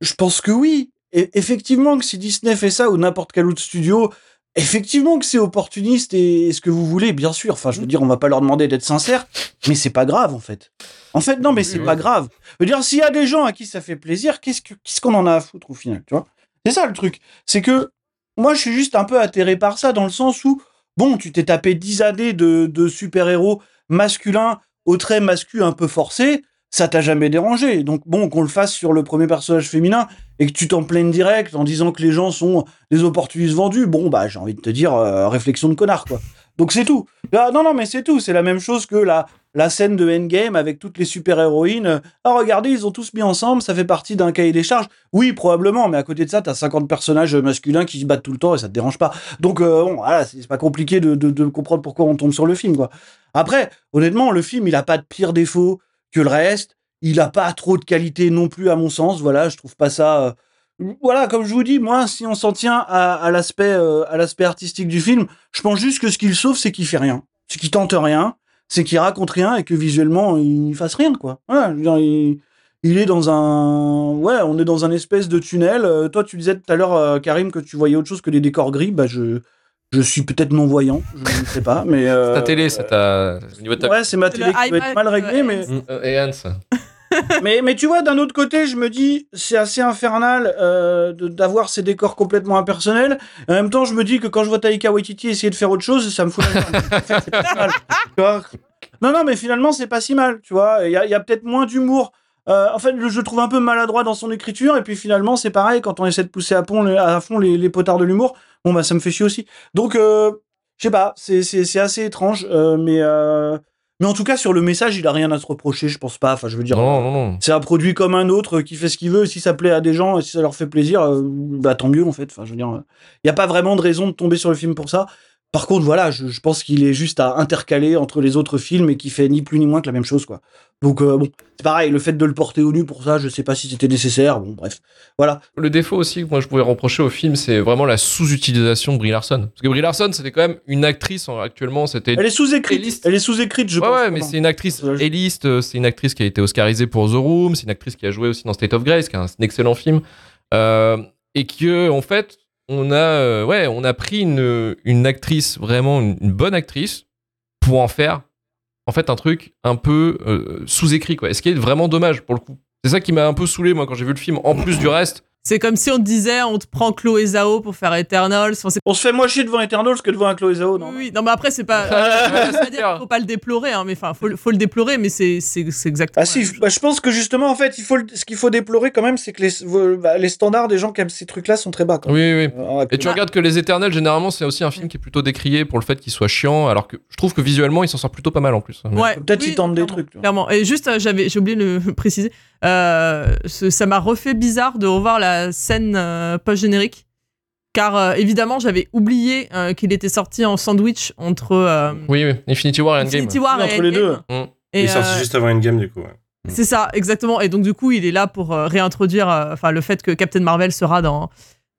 Je pense que oui. Et effectivement, que si Disney fait ça ou n'importe quel autre studio, effectivement que c'est opportuniste et, ce que vous voulez, bien sûr. Enfin, je veux dire, on va pas leur demander d'être sincères, mais c'est pas grave en fait. En fait, non, mais c'est oui. pas grave. Je veux dire, s'il y a des gens à qui ça fait plaisir, qu'est-ce que- qu'est-ce qu'on en a à foutre au final, tu vois? C'est ça le truc. C'est que moi, je suis juste un peu atterré par ça dans le sens où, bon, tu t'es tapé 10 années de, super-héros masculins au trait masculin un peu forcé, ça t'a jamais dérangé. Donc, bon, qu'on le fasse sur le premier personnage féminin et que tu t'en plaignes direct en disant que les gens sont des opportunistes vendus, bon, bah, j'ai envie de te dire, euh, réflexion de connard, quoi. Donc, c'est tout. Non, non, mais c'est tout. C'est la même chose que la, la scène de Endgame avec toutes les super-héroïnes. Ah, regardez, ils ont tous mis ensemble, ça fait partie d'un cahier des charges. Oui, probablement, mais à côté de ça, t'as 50 personnages masculins qui se battent tout le temps et ça te dérange pas. Donc, euh, bon, voilà, c'est c'est pas compliqué de, comprendre pourquoi on tombe sur le film, quoi. Après, honnêtement, le film, il a pas de pire défaut que le reste. Il a pas trop de qualité non plus, à mon sens. Voilà, je trouve pas ça. euh, Voilà, comme je vous dis, moi, si on s'en tient à, à l'aspect euh, à l'aspect artistique du film, je pense juste que ce qu'il sauve, c'est qu'il fait rien. C'est qu'il tente rien, c'est qu'il raconte rien et que visuellement, il fasse rien, quoi. Voilà, je veux dire, il, il est dans un. Ouais, on est dans un espèce de tunnel. Euh, toi, tu disais tout à l'heure, euh, Karim, que tu voyais autre chose que des décors gris. Bah, je. Je suis peut-être non-voyant, je ne sais pas, mais... euh, Ta télé, c'est ta. Au niveau de ta. Ouais, c'est ma télé qui doit être mal réglée, euh, mais... Euh, Et Hans. mais, mais tu vois, d'un autre côté, je me dis, c'est assez infernal euh, d'avoir ces décors complètement impersonnels. En même temps, je me dis que quand je vois Taika Waititi essayer de faire autre chose, ça me fout la pas mal. Non, non, mais finalement, c'est pas si mal, tu vois. Il y a, peut-être moins d'humour. Euh, en fait, je le trouve un peu maladroit dans son écriture, et puis finalement, c'est pareil, quand on essaie de pousser à, fond, les, potards de l'humour, bon, bah, ça me fait chier aussi. Donc, euh, je sais pas, c'est- assez étrange, mais, mais en tout cas, sur le message, il a rien à se reprocher, je pense pas. Enfin, je veux dire. Non, non, non. C'est un produit comme un autre qui fait ce qu'il veut. Si ça plaît à des gens et si ça leur fait plaisir, euh, bah tant mieux en fait. Enfin, je veux dire, il n'y a pas vraiment de raison de tomber sur le film pour ça. Par contre, voilà, je, je pense qu'il est juste à intercaler entre les autres films et qui fait ni plus ni moins que la même chose, quoi. Donc euh, bon, c'est pareil. Le fait de le porter au nu pour ça, je sais pas si c'était nécessaire. Bon, bref, voilà. Le défaut aussi que moi je pouvais reprocher au film, c'est vraiment la sous-utilisation de Brie Larson. Parce que Brie Larson, c'était quand même une actrice en- actuellement. C'était Elle est sous-écrite. Elle est sous-écrite, je ouais, pense. ouais, mais c'est une actrice éliste, euh, c'est une actrice qui a été oscarisée pour The Room, c'est une actrice qui a joué aussi dans State of Grace, qui est un, excellent film, euh, et que en fait, on a, euh, ouais, on a pris une, une actrice vraiment une, bonne actrice pour en faire en fait un truc un peu euh, sous-écrit quoi. Ce qui est vraiment dommage pour le coup. C'est ça qui m'a un peu saoulé moi quand j'ai vu le film. En plus du reste, C'est comme si on te disait, on te prend Chloé Zhao pour faire Eternals. Enfin, On se fait moins chier devant Eternals que devant un Chloé Zhao, non oui, oui. non, mais après, c'est pas. Veux pas dire qu'il faut pas le déplorer, hein, mais enfin, faut, le- faut le déplorer, mais c'est exactement. Ah si, bah, je pense que justement, en fait, il faut le- ce qu'il faut déplorer quand même, c'est que les, bah, les standards des gens qui aiment ces trucs-là sont très bas. Quand oui, même. oui. oui. Alors, Et tu regardes que Les Éternels, généralement, c'est aussi un film qui est plutôt décrié pour le fait qu'il soit chiant, alors que je trouve que visuellement, il s'en sort plutôt pas mal en plus. Ouais, Peut-être oui, ils tentent des trucs, tu vois. Clairement. Et juste, euh, j'avais, j'ai oublié de le préciser. Euh, ça m'a refait bizarre de revoir la scène euh, post-générique. Car euh, évidemment, j'avais oublié euh, qu'il était sorti en sandwich entre euh, Oui, oui. Infinity War et Endgame. Infinity War Oui, et entre les Endgame. deux. Mm. Et, Il est sorti euh, juste avant Endgame, du coup. ouais. C'est ça, exactement. Et donc, du coup, il est là pour euh, réintroduire euh, enfin, le fait que Captain Marvel sera dans,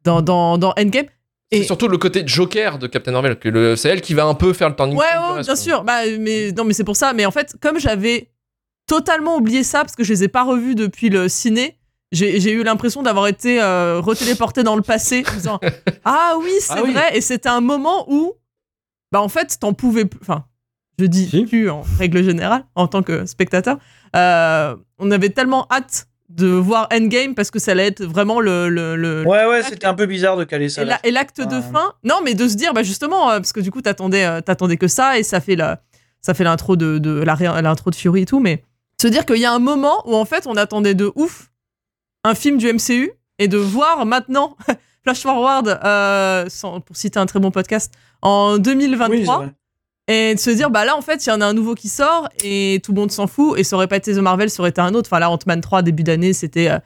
dans, dans, dans Endgame. C'est Et- surtout le côté Joker de Captain Marvel, que c'est elle qui va un peu faire le turning Ouais, ouais, bien sûr. Bah, mais non, mais c'est pour ça. Mais en fait, comme j'avais totalement oublié ça parce que je les ai pas revus depuis le ciné, j'ai eu l'impression d'avoir été euh, retéléporté dans le passé, en disant ah oui, c'est Ah oui. vrai. Et c'était un moment où, bah en fait, t'en pouvais plus. Enfin, je dis Si. plus en règle générale en tant que spectateur. euh, on avait tellement hâte de voir Endgame parce que ça allait être vraiment le. le, le- Ouais, ouais, c'était un peu bizarre de caler ça. et la- l'acte de fin. Non, mais de se dire, bah justement, euh, parce que du coup, t'attendais, euh, t'attendais que ça et ça fait la, ça fait l'intro de, de l'intro de Fury et tout, mais se dire qu'il y a un moment où en fait, on attendait de ouf un film du MCU et de voir maintenant Flash Forward, euh, sans- pour citer un très bon podcast, en 2023. Oui, c'est vrai. Et de se dire, bah là, en fait, il y en a un nouveau qui sort et tout le monde s'en fout. Et ça aurait pas été The Marvel, ça aurait été un autre. Enfin, là, Ant-Man 3, début d'année, c'était euh,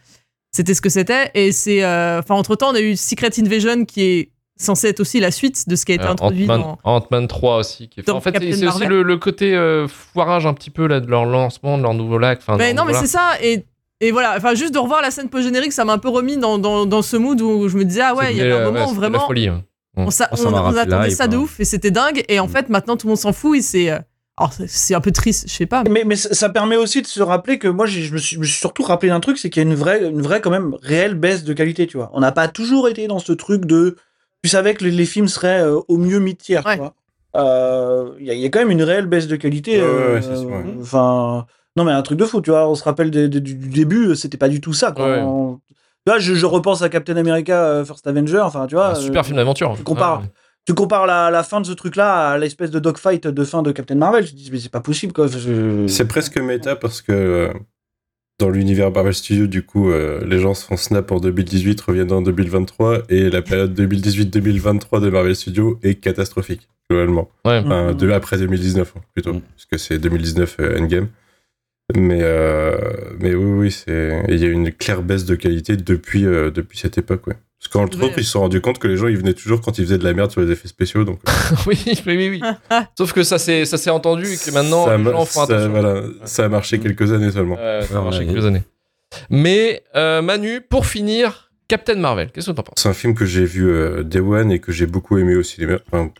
c'était ce que c'était. Et c'est. euh, Enfin, entre-temps, on a eu Secret Invasion qui est censé être aussi la suite de ce qui a été Euh, introduit Ant-Man dans. Ant-Man 3 aussi. Qui est... en fait, c'est aussi le, le côté euh, foirage un petit peu là, de leur lancement, de leur nouveau lac. Enfin, Mais leur non, mais c'est ça. Et, et voilà. Enfin, juste de revoir la scène post-générique, ça m'a un peu remis dans, dans, dans ce mood où je me disais, ah ouais, il y avait un moment ouais, où c'était la vraiment. folie. hein. On, s'a- Oh, on- on rappelé attendait ça de ouf et c'était dingue. Et en Mm. fait, maintenant, tout le monde s'en fout et c'est. euh, Alors, c'est- c'est un peu triste, je sais pas. Mais, mais ça ça permet aussi de se rappeler que moi, je me suis, je me suis surtout rappelé d'un truc, c'est qu'il y a une vraie, une vraie, quand même, réelle baisse de qualité, tu vois. On n'a pas toujours été dans ce truc de. Tu savais que les, les films seraient euh, au mieux mi-tiers, Ouais. Euh, Il y, a- il y a quand même une réelle baisse de qualité. Ouais, ouais, euh, ouais, ouais. Enfin. Non, mais un truc de fou, tu vois. On se rappelle des- des- du, du début, c'était pas du tout ça, quoi. Ouais. On- Tu vois, je, je repense à Captain America euh, First Avenger, enfin, tu vois. Un super euh, film d'aventure. tu compares. Ouais. Tu compares la, la fin de ce truc-là à l'espèce de dogfight de fin de Captain Marvel. Je te dis, mais c'est pas possible, quoi. Je- C'est presque méta parce que euh, dans l'univers Marvel Studios, du coup, euh, les gens se font snap en 2018, reviennent en 2023, et la période 2018-2023 de Marvel Studios est catastrophique, globalement. Ouais. Enfin, de, après 2019, hein, plutôt, Mm. puisque c'est 2019 euh, Endgame. Mais, euh, mais oui, oui, il y a une claire baisse de qualité depuis, euh, depuis cette époque, ouais. Parce qu'entre Ouais. autres, ils se sont rendus compte que les gens, ils venaient toujours quand ils faisaient de la merde sur les effets spéciaux, donc... euh, oui, oui, oui, oui. Sauf que ça s'est ça s'est entendu et que maintenant, ça, les gens font ça- attention. voilà, ça a marché quelques années seulement. Ça a marché Ouais. quelques années. Mais euh, Manu, pour finir, Captain Marvel, qu'est-ce que t'en penses? C'est un film que j'ai vu euh, Day One et que j'ai beaucoup aimé au cinéma. Enfin,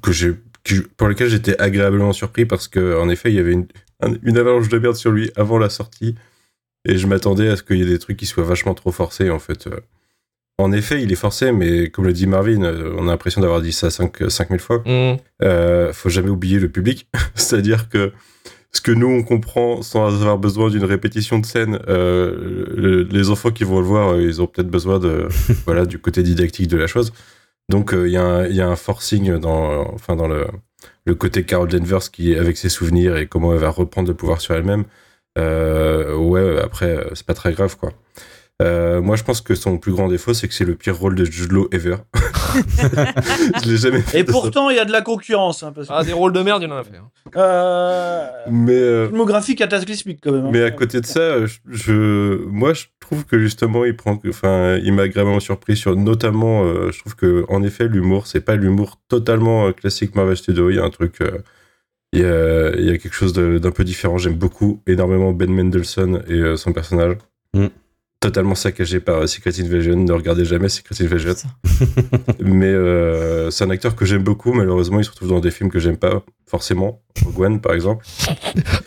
que j'ai, que- pour lequel j'étais agréablement surpris parce que en effet, il y avait une, un- une avalanche de merde sur lui avant la sortie et je m'attendais à ce qu'il y ait des trucs qui soient vachement trop forcés en fait. Euh, En effet, il est forcé, mais comme le dit Marvin, euh, on a l'impression d'avoir dit ça 5 5000 fois. Hmm. Euh, faut jamais oublier le public. C'est-à-dire que ce que nous on comprend sans avoir besoin d'une répétition de scène, euh, le- les enfants qui vont le voir, euh, ils ont peut-être besoin de voilà du côté didactique de la chose. Donc euh, il y, a un- il y a un forcing dans enfin dans le le côté Carol Danvers qui avec ses souvenirs et comment elle va reprendre le pouvoir sur elle-même. Euh, ouais, après euh, c'est pas très grave quoi. Euh, moi, je pense que son plus grand défaut, c'est que c'est le pire rôle de Jude Law ever. je l'ai jamais fait. Et pourtant, il y a de la concurrence. Hein, parce que, Ah, des rôles de merde, il y en a à faire. euh, Mais euh, filmographie cataclysmique, quand même. hein. Mais à côté de ça, je, je- moi, je trouve que justement, il prend, enfin, il m'a agréablement surpris sur, notamment, euh, je trouve que, en effet, l'humour, c'est pas l'humour totalement euh, classique Marvel Studios. Il y a un truc, euh, il y a, il y a quelque chose d'un peu différent. J'aime beaucoup, énormément Ben Mendelsohn et euh, son personnage. Mm. Totalement saccagé par euh, Secret Invasion. Ne regardez jamais Secret Invasion. Mais euh, c'est un acteur que j'aime beaucoup. Malheureusement, il se retrouve dans des films que j'aime pas forcément. Rogue One, par exemple.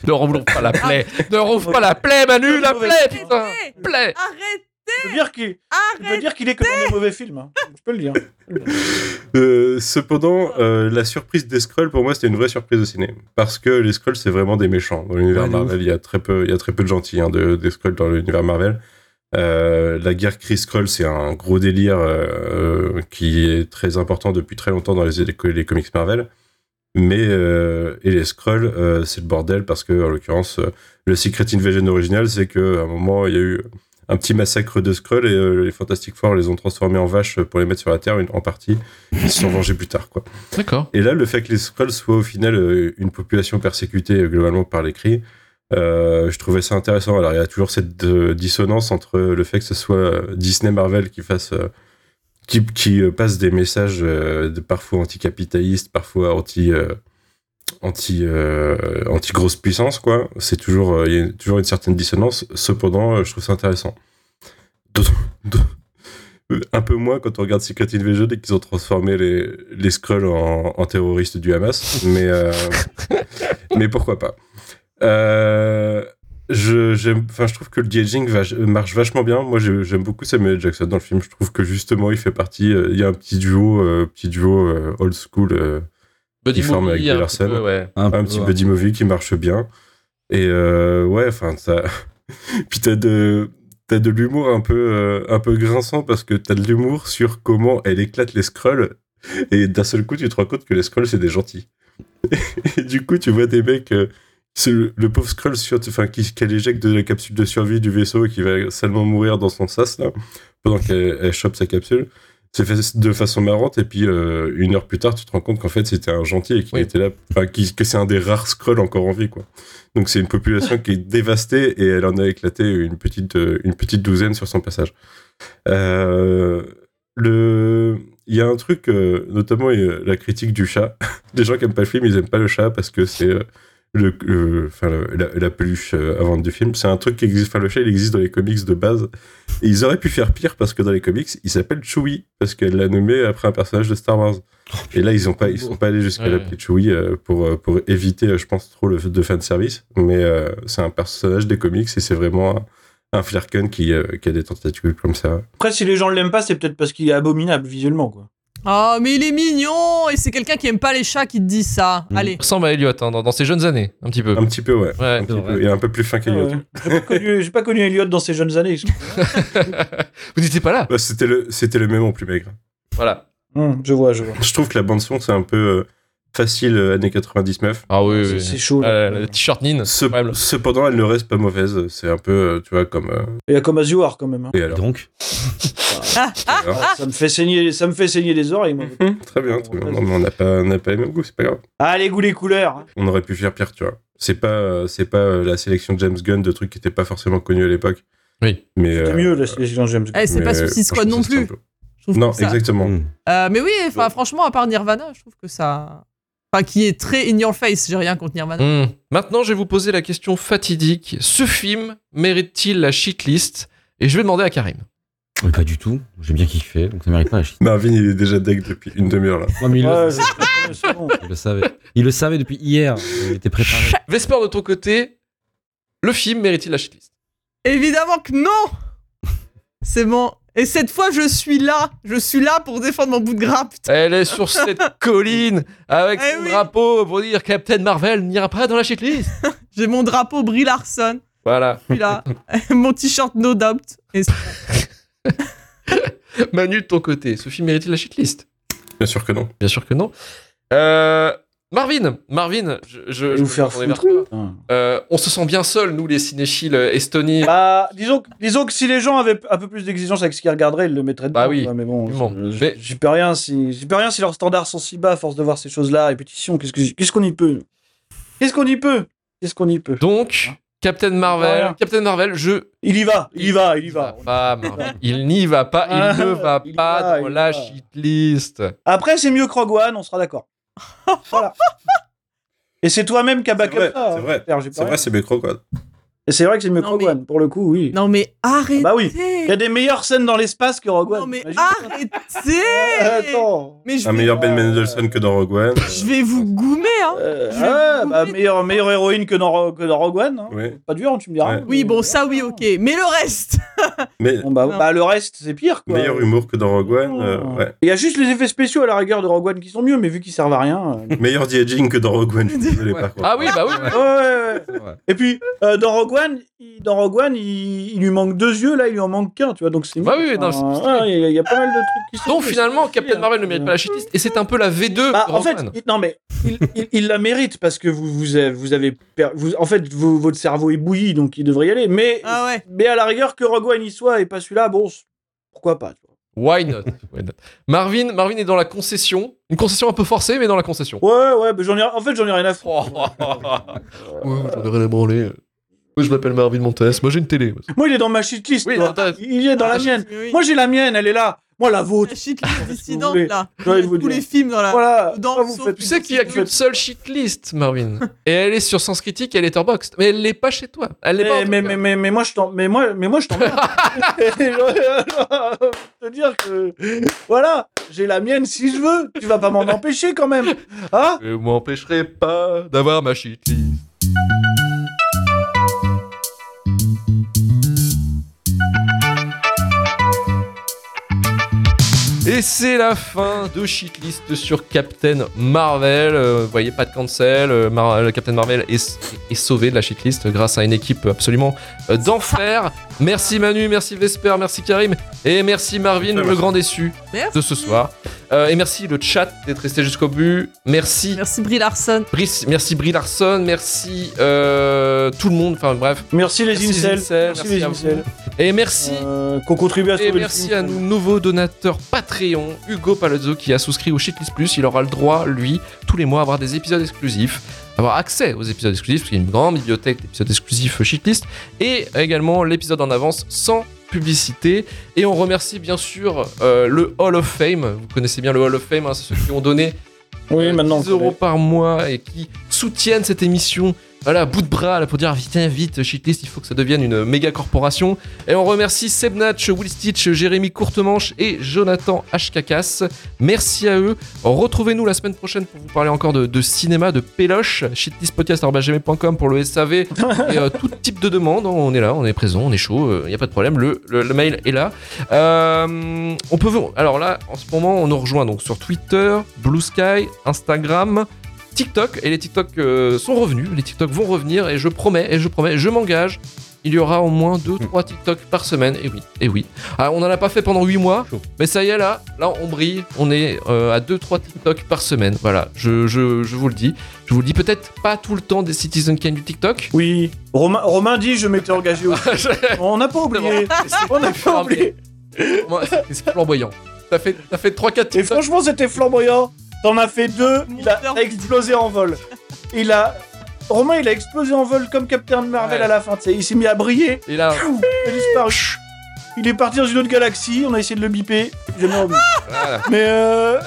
Ne rouvre pas la plaie. ne rouvre pas la plaie, Manu, la plaie, putain. Arrêtez Plaie. Arrête Je peux dire qu'il dire qu'il est que dans des mauvais films. hein. Je peux le dire. Euh, cependant, euh, la surprise des Skrulls, pour moi, c'était une vraie surprise au ciné. Parce que les Skrulls, c'est vraiment des méchants. Dans l'univers Ouais, Marvel, il y, a très peu, il y a très peu de gentils hein, de, des Skrulls dans l'univers Marvel. Euh, la guerre Kree Skrull, c'est un gros délire euh, euh, qui est très important depuis très longtemps dans les, les comics Marvel. Mais euh, et les Skrulls, euh, c'est le bordel parce que, en l'occurrence, le Secret Invasion original, c'est qu'à un moment, il y a eu un petit massacre de Skrulls et les Fantastic Four les ont transformés en vaches pour les mettre sur la Terre une- en partie. Ils se sont vengés plus tard, quoi. D'accord. Et là, le fait que les Skrulls soient au final une population persécutée globalement par les cris, euh, je trouvais ça intéressant. Alors, il y a toujours cette euh, dissonance entre le fait que ce soit euh, Disney Marvel qui fasse. qui, qui passe des messages de parfois anticapitalistes, parfois anti. anti euh, anti grosse puissance quoi c'est toujours euh, il y a toujours une certaine dissonance cependant euh, je trouve ça intéressant un peu moins quand on regarde Secret Invasion et qu'ils ont transformé les, les Skrulls en, en terroristes du Hamas. Mais, mais pourquoi pas. Euh, je, j'aime, enfin, je trouve que le de-aging va- marche vachement bien. Moi, j'ai- j'aime beaucoup Samuel. Jackson dans le film. Je trouve que justement, il fait partie. euh, il y a un petit duo, euh, petit duo euh, old school, euh, Buddy forme avec movie, un petit ouais. Un un peu, petit ouais. buddy movie qui marche bien. Et euh, ouais, enfin, ça. Puis t'as de. t'as de l'humour un peu, euh, un peu grinçant parce que t'as de l'humour sur comment elle éclate les scrolls. Et d'un seul coup, tu te rends compte que les scrolls, c'est des gentils. Et du coup, tu vois des mecs. C'est le, le pauvre sur, enfin, qui, qui éjecte de la capsule de survie du vaisseau et qui va salement mourir dans son sas, là, pendant qu'elle elle chope sa capsule. C'est fait de façon marrante, et puis euh, une heure plus tard, tu te rends compte qu'en fait, c'était un gentil et qu'il Oui. était là, enfin, qui- que c'est un des rares scrolls encore en vie, quoi. Donc c'est une population qui est dévastée et elle en a éclaté une petite, euh, une petite douzaine sur son passage. Euh, le... Il y a un truc, euh, notamment euh, la critique du chat. Les gens qui aiment pas le film, ils aiment pas le chat parce que c'est euh, le, le- enfin, le- la, la peluche euh, avant du film. C'est un truc qui existe. Enfin, le chat, il existe dans les comics de base. Et ils auraient pu faire pire parce que dans les comics, il s'appelle Chewie parce qu'elle l'a nommé après un personnage de Star Wars. Et là, ils ont pas, ils sont pas allés jusqu'à Ouais. l'appeler Chewie euh, pour euh, pour éviter, je pense, trop le de fan service. Mais euh, c'est un personnage des comics et c'est vraiment un, un Flerken qui, euh, qui a des tentacules comme ça. Après, si les gens l'aiment pas, c'est peut-être parce qu'il est abominable visuellement, quoi. Oh, mais il est mignon Et c'est quelqu'un qui aime pas les chats qui te dit ça. Mm. Allez. Il ressemble à Elliot hein, dans, dans ses jeunes années, un petit peu. Un petit peu, ouais. Ouais. Un petit peu. vrai. Et un peu plus fin qu'Eliott. Ouais. J'ai pas connu- J'ai pas connu Elliot dans ses jeunes années. Vous n'étiez pas là Bah, c'était le, c'était le même en plus maigre. Voilà. Hum, je vois, je vois. Je trouve que la bande son c'est un peu euh, facile euh, années 99. Ah oui, C'est- oui. C'est chaud. Euh, le t-shirt Nin. Ce- incroyable. cependant, elle ne reste pas mauvaise. C'est un peu, euh, tu vois, comme. euh, Il y a comme As You Are, quand même. hein. Et alors Donc, Ah, ah, Ça me fait saigner, ça me fait saigner les oreilles. moi. Hum, Très bien, très bien. Non, mais on n'a pas, on n'a pas les mêmes goûts, c'est pas grave. Ah, les goûts, les couleurs. hein. On aurait pu faire pire, tu vois. C'est pas, c'est pas la sélection de James Gunn de trucs qui n'étaient pas forcément connus à l'époque. Oui. Mais C'est euh, mieux, la sélection de James Gunn. Eh, c'est mais, pas Suicide Squad non plus. Non, exactement. hmm. Euh, mais oui, enfin, franchement, à part Nirvana, je trouve que ça. Enfin, qui est très in your face. J'ai rien contre Nirvana. Hmm. Maintenant, je vais vous poser la question fatidique. Ce film mérite-t-il la shitlist? Et je vais demander à Karim. Mais pas du tout. J'ai bien kiffé, donc ça mérite pas la shit. Marvin, il est déjà deck depuis une demi-heure là. Ouais, mais il, Ouais, le, il le savait. Il le savait depuis hier. Il était préparé. Vesper, de ton côté, le film mérite-t-il la shitlist? Évidemment que non C'est bon. Et cette fois, je suis là. Je suis là pour défendre mon bout de putain. Elle est sur cette colline avec Eh son oui. drapeau pour dire Captain Marvel n'ira pas dans la shitlist. J'ai mon drapeau Brie Larson. Voilà. Je suis là. mon t-shirt No Doubt. Et Manu, de ton côté, ce film mérite-t-il la shitlist Bien sûr que non. Bien sûr que non. Euh, Marvin, Marvin, je, je, Je vous faire. Euh, on se sent bien seuls, nous, les cinéphiles euh, estoniens. Bah, disons, que- disons que si les gens avaient un peu plus d'exigence avec ce qu'ils regarderaient, ils le mettraient dedans. Bah oui, mais bon, Mais- j'y peux rien si, j'y peux rien si leurs standards sont si bas à force de voir ces choses-là, répétition. Qu'est-ce que, qu'est-ce qu'on y peut? Qu'est-ce qu'on y peut? Qu'est-ce qu'on y peut? Donc, Captain Marvel. Captain Marvel, je. Il y va, il y va, il y va. pas, Marvel. Il n'y va pas, il Ah, ne va il pas va, dans il la va. shitlist. Après, c'est mieux que Rogue One, on sera d'accord. Voilà. Et c'est toi-même qui as back C'est vrai, up ça. c'est vrai. hein, C'est vrai, c'est quoi. Et c'est vrai que c'est One, pour le coup, oui. Non, mais arrêtez bah oui. Il y a des meilleures scènes dans l'espace que Rogue One. Non, mais arrêtez Attends. Mais je Un vais, meilleur Ben Mendelsohn que dans Rogue One. je vais vous goumer, hein Euh, Je vais ah, vous bah, couper. meilleure, meilleure héroïne que dans, Ro- que dans Rogue One. Hein. Ouais. Pas dur, tu me diras. Ouais. Oui, bon, ça, oui, ok. Mais le reste Mais Bon, bah, Non. bah, le reste, c'est pire. Quoi. meilleur humour que dans Rogue One. euh, ouais. Il y a juste les effets spéciaux à la rigueur de Rogue One qui sont mieux, mais vu qu'ils servent à rien. euh, Meilleur de-aging que dans Rogue One. Je suis désolé Ouais. par contre. Ah oui, bah oui. Ouais, ouais, ouais. Ouais. Et puis, euh, dans Rogue One, il, dans Rogue One il, il lui manque deux yeux, là, il lui en manque tu vois. Donc c'est. Oui, Enfin, ouais, Il y, a- il y a pas mal de trucs qui sont. Donc finalement, Captain Marvel ne mérite pas la shitlist et c'est un peu la V2 Bah, en fait, il- non mais il, il- il la mérite parce que vous vous avez, vous avez per- vous- en fait vous- votre cerveau est bouilli donc il devrait y aller. Mais Ah ouais mais à la rigueur que Rogue One y soit et pas celui-là, bon, pourquoi pas. tu vois. Why not, Why not? Marvin, Marvin est dans la concession. Une concession un peu forcée, mais dans la concession. Ouais ouais, mais j'en ai en fait j'en ai rien à foutre. Ouais, j'en aurais les branler. Moi, je m'appelle Marvin Montes. Moi, j'ai une télé. Moi il est dans ma shitlist. Oui, toi. dans ta- Il est dans la Ah, mienne. oui. Moi j'ai la mienne, elle est là. Moi la vôtre. La shit list vous dissidente, voulez. là. J'ai envie de vous Tous dire. les films dans la... Voilà. Toi, vous sauf- faites- Tu sais qu'il y a vous qu'une seule shitlist, Marvin. et elle est sur Sens Critique et Letterboxd. Mais elle l'est pas chez toi. Elle l'est pas. en Mais, tout mais, cas. mais, mais, mais moi je t'en mais moi mais moi je t'emmerde. te dire que voilà, j'ai la mienne si je veux. Tu vas pas m'en empêcher quand même. Hein? Je m'empêcherai pas d'avoir ma shitlist. Et c'est la fin de Shitlist sur Captain Marvel. Euh, vous voyez, pas de cancel. Euh, Mar- Captain Marvel est, est sauvé de la shitlist grâce à une équipe absolument euh, d'enfer. Merci Manu, merci Vesper, merci Karim et merci Marvin, le grand déçu Merci. de ce soir. Euh, et merci le chat d'être resté jusqu'au but. Merci Merci Brie Larson. Brice, merci Brie Larson, merci euh, tout le monde. Enfin bref. Merci les Merci incels. incels, Merci merci les à incels. Et merci. Euh, Qu'on contribue à Et sauver le merci à nos nouveaux donateurs Patreon, Hugo Palazzo qui a souscrit au Shitlist Plus. Il aura le droit, lui, tous les mois, à avoir des épisodes exclusifs, avoir accès aux épisodes exclusifs, parce qu'il y a une grande bibliothèque d'épisodes exclusifs Shitlist, et également l'épisode en avance sans publicité. Et on remercie bien sûr euh, le Hall of Fame. Vous connaissez bien le Hall of Fame, hein, c'est ceux qui ont donné Oui, euh, maintenant. 10 euros par mois et qui soutiennent cette émission. Voilà, bout de bras là, pour dire vite, vite, Shitlist, il faut que ça devienne une méga corporation. Et on remercie Sebnatch, Will Stitch, Jérémy Courtemanche et Jonathan Hkakas. Merci à eux. Retrouvez-nous la semaine prochaine pour vous parler encore de, de cinéma, de péloche. Shitlistpodcast.com pour le SAV et euh, tout type de demande. On est là, on est présent, on est chaud, il n'y a pas de problème. Le, le- le mail est là. Euh, on peut. Alors là, en ce moment, on nous rejoint donc sur Twitter, Blue Sky, Instagram. TikTok et les TikTok euh, sont revenus, les TikTok vont revenir et je promets et je promets, je m'engage, il y aura au moins 2-3 TikTok par semaine et oui, et oui. Ah, on n'en a pas fait pendant 8 mois, mais ça y est là, là on brille, on est euh, à 2-3 TikTok par semaine, voilà, je, je, je vous le dis. Je vous le dis peut-être pas tout le temps des Citizen Kane du TikTok. Oui. Romain, Romain dit je m'étais engagé aussi. On n'a pas oublié. On n'a pas oublié. C'est- flamboyant. T'as fait, fait 3-4 Et TikTok. franchement, c'était flamboyant. T'en as fait deux, il a explosé en vol. Il a. Romain, il a explosé en vol comme Captain Marvel Ouais. à la fin, tu sais. Il s'est mis à briller, Et là, Pfiou, il a disparu. Il est parti dans une autre galaxie, on a essayé de le biper, voilà. Mais euh.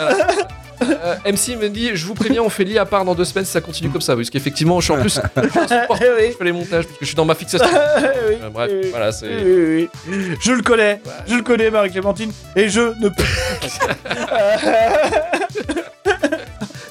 Euh, MC me dit, je vous préviens, on fait lit à part dans deux semaines si ça continue comme ça, parce qu'effectivement, je suis en plus, je eh oui. je fais les montages parce que je suis dans ma fixation. oui, Euh, bref, oui, voilà, c'est. oui, oui. Je le connais, je le connais, Marie-Clémentine, et je ne peux.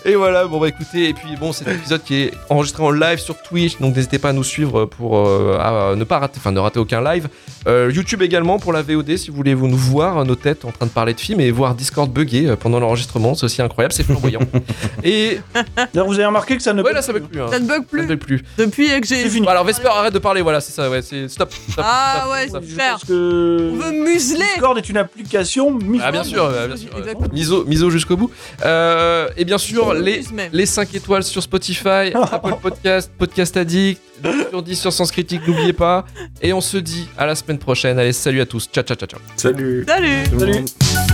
Et voilà, bon bah écoutez, et puis bon, cet épisode qui est enregistré en live sur Twitch, donc n'hésitez pas à nous suivre pour euh, à ne pas rater, enfin ne rater aucun live. Euh, YouTube également pour la VOD si vous voulez vous nous voir nos têtes en train de parler de films et voir Discord bugger euh, pendant l'enregistrement, c'est aussi incroyable, c'est flamboyant. et D'ailleurs, vous avez remarqué que ça ne ouais peut là ça bug plus. Hein. Ça ne bug Ça ne plus. bug plus. Depuis que j'ai. Fini. Bon, alors Vesper arrête de parler, voilà c'est ça, ouais, c'est stop. stop, Ah stop, ouais, stop. Je Super. pense que. On veut museler. Discord est une application mise Ah bien en- sûr, bien sûr. miso, miso jusqu'au bout. Euh, et bien sûr les Muse même. les 5 étoiles sur Spotify, Apple Podcast, Podcast Addict, 10 sur 10 sur Sens Critique, n'oubliez pas. Et on se dit à la semaine prochaine. Allez, salut à tous. Ciao, ciao, ciao, ciao. Salut Salut. Salut.